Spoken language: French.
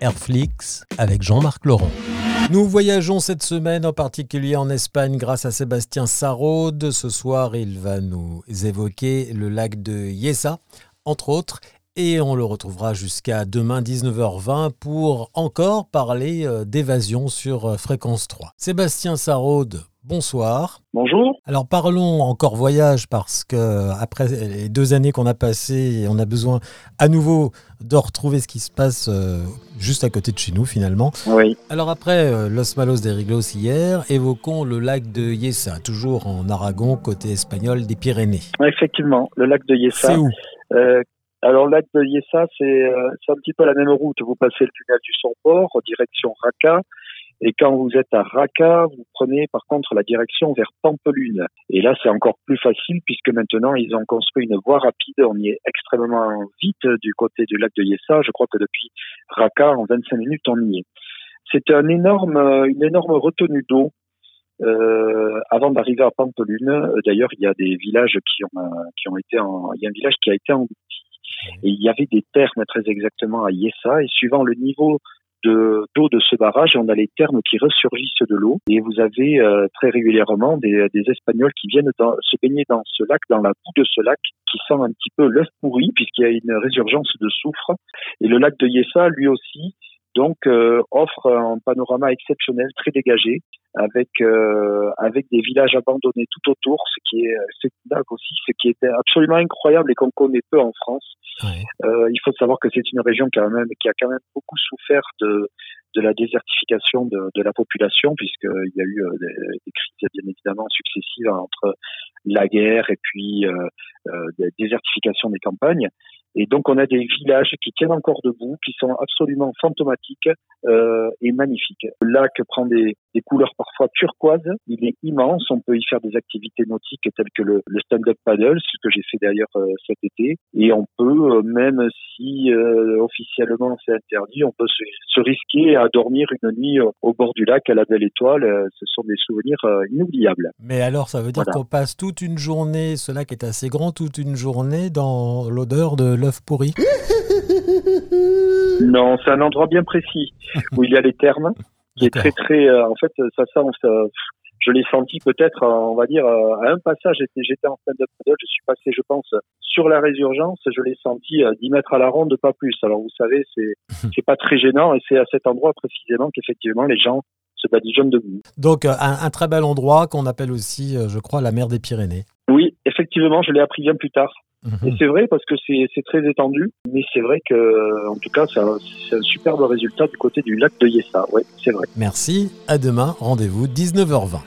Airflix avec Jean-Marc Laurent. Nous voyageons cette semaine en particulier en Espagne grâce à Sébastien Sarraud. Ce soir, il va nous évoquer le lac de Yesa, entre autres, et on le retrouvera jusqu'à demain 19h20 pour encore parler euh, d'évasion sur euh, Fréquence 3. Sébastien Sarraud, bonsoir. Bonjour. Alors parlons encore voyage parce que après les deux années qu'on a passées, on a besoin à nouveau de retrouver ce qui se passe euh, juste à côté de chez nous finalement. Oui. Alors après Los Malos de Riglos hier, évoquons le lac de Yesa, toujours en Aragon, côté espagnol des Pyrénées. Effectivement, le lac de Yesa. C'est où? Alors, le lac de Yesa, c'est un petit peu la même route. Vous passez le tunnel du direction Raqqa. Et quand vous êtes à Raqqa, vous prenez par contre la direction vers Pampelune. Et là, c'est encore plus facile puisque maintenant, ils ont construit une voie rapide. On y est extrêmement vite du côté du lac de Yesa. Je crois que depuis Raqqa, en 25 minutes, on y est. C'est un énorme, une énorme retenue d'eau euh, avant d'arriver à Pampelune, d'ailleurs, il y a des villages qui ont, qui ont été en, il y a un village qui a été englouti. Et il y avait des termes très exactement à Yessa, et suivant le niveau de d'eau de ce barrage, on a les termes qui ressurgissent de l'eau, et vous avez euh, très régulièrement des, des Espagnols qui viennent dans, se baigner dans ce lac, dans la boue de ce lac, qui sent un petit peu l'œuf pourri, puisqu'il y a une résurgence de soufre. Et le lac de Yessa, lui aussi, donc euh, offre un panorama exceptionnel, très dégagé, avec euh, avec des villages abandonnés tout autour, ce qui est c'est aussi, ce qui était absolument incroyable et qu'on connaît peu en France. Ouais. Euh, il faut savoir que c'est une région quand même qui a quand même beaucoup souffert de de la désertification de, de la population, puisqu'il y a eu euh, des, des, crises bien évidemment successives entre la guerre et puis euh, euh, des désertification des campagnes. Et donc on a des villages qui tiennent encore debout, qui sont absolument fantomatiques euh, et magnifiques. Le lac prend des, des, couleurs parfois turquoises, il est immense, on peut y faire des activités nautiques telles que le, le stand-up paddle, ce que j'ai fait d'ailleurs euh, cet été, et on peut, euh, même si euh, officiellement c'est interdit, on peut se, se, risquer à dormir une nuit au bord du lac à la belle étoile, ce sont des souvenirs inoubliables. Mais alors ça veut dire voilà. qu'on passe toute une journée, ce lac est assez grand, toute une journée dans l'odeur de l'œuf pourri Non, c'est un endroit bien précis où il y a les thermes, qui est très très. Euh, en fait, ça, ça, ça je l'ai senti peut-être, on va dire, à un passage. J'étais, en stand-up paddle, je suis passé, je pense, sur la résurgence. Je l'ai senti à 10 mètres à la ronde, pas plus. Alors vous savez, c'est c'est pas très gênant, et c'est à cet endroit précisément qu'effectivement les gens se badigeonnent debout. Donc un, un très bel endroit qu'on appelle aussi, je crois, la mer des Pyrénées. Oui, effectivement, je l'ai appris bien plus tard. Mmh. Et c'est vrai parce que c'est très étendu, mais c'est vrai que, en tout cas, c'est un, un, superbe résultat du côté du lac de Yessa. Oui, c'est vrai. Merci. À demain. Rendez-vous 19h20.